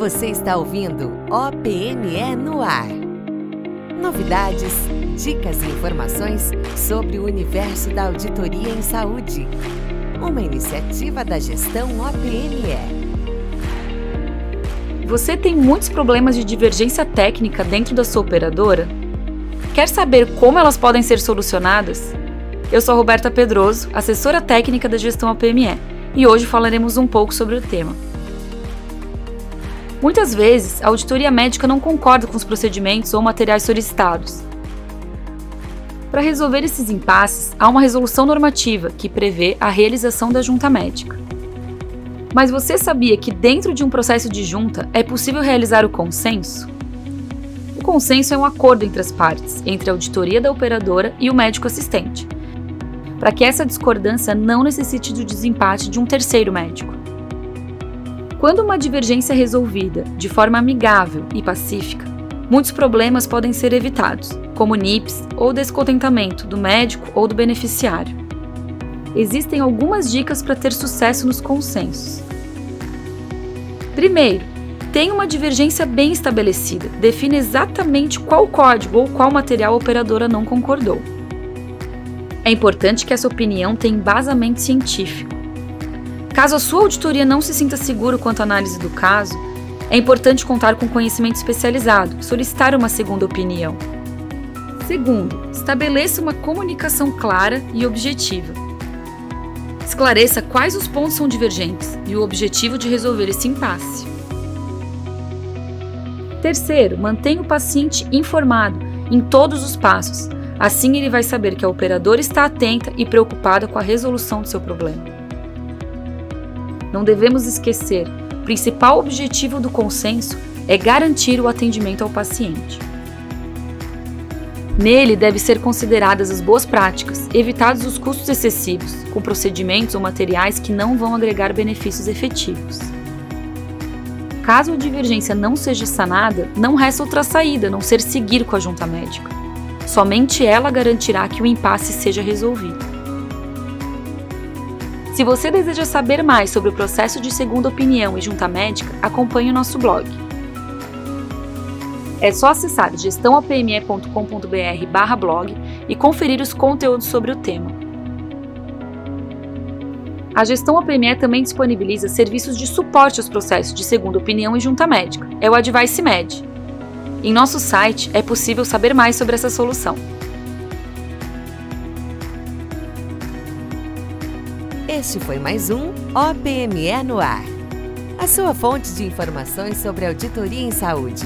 Você está ouvindo OPME no ar. Novidades, dicas e informações sobre o universo da auditoria em saúde. Uma iniciativa da gestão OPME. Você tem muitos problemas de divergência técnica dentro da sua operadora? Quer saber como elas podem ser solucionadas? Eu sou Roberta Pedroso, assessora técnica da gestão OPME, e hoje falaremos um pouco sobre o tema. Muitas vezes, a auditoria médica não concorda com os procedimentos ou materiais solicitados. Para resolver esses impasses, há uma resolução normativa que prevê a realização da junta médica. Mas você sabia que dentro de um processo de junta é possível realizar o consenso? O consenso é um acordo entre as partes, entre a auditoria da operadora e o médico assistente, para que essa discordância não necessite do desempate de um terceiro médico. Quando uma divergência é resolvida de forma amigável e pacífica, muitos problemas podem ser evitados, como NIPS ou descontentamento do médico ou do beneficiário. Existem algumas dicas para ter sucesso nos consensos. Primeiro, tenha uma divergência bem estabelecida. Define exatamente qual código ou qual material a operadora não concordou. É importante que essa opinião tenha embasamento científico Caso a sua auditoria não se sinta seguro quanto à análise do caso, é importante contar com conhecimento especializado, solicitar uma segunda opinião. Segundo, estabeleça uma comunicação clara e objetiva. Esclareça quais os pontos são divergentes e o objetivo de resolver esse impasse. Terceiro, mantenha o paciente informado em todos os passos. Assim, ele vai saber que a operadora está atenta e preocupada com a resolução do seu problema. Não devemos esquecer: o principal objetivo do consenso é garantir o atendimento ao paciente. Nele deve ser consideradas as boas práticas, evitados os custos excessivos, com procedimentos ou materiais que não vão agregar benefícios efetivos. Caso a divergência não seja sanada, não resta outra saída a não ser seguir com a junta médica. Somente ela garantirá que o impasse seja resolvido. Se você deseja saber mais sobre o processo de segunda opinião e junta médica, acompanhe o nosso blog. É só acessar gestãopme.com.br blog e conferir os conteúdos sobre o tema. A Gestão OPME também disponibiliza serviços de suporte aos processos de segunda opinião e junta médica. É o Advice Med. Em nosso site é possível saber mais sobre essa solução. Este foi mais um OPME no Ar. A sua fonte de informações sobre auditoria em saúde.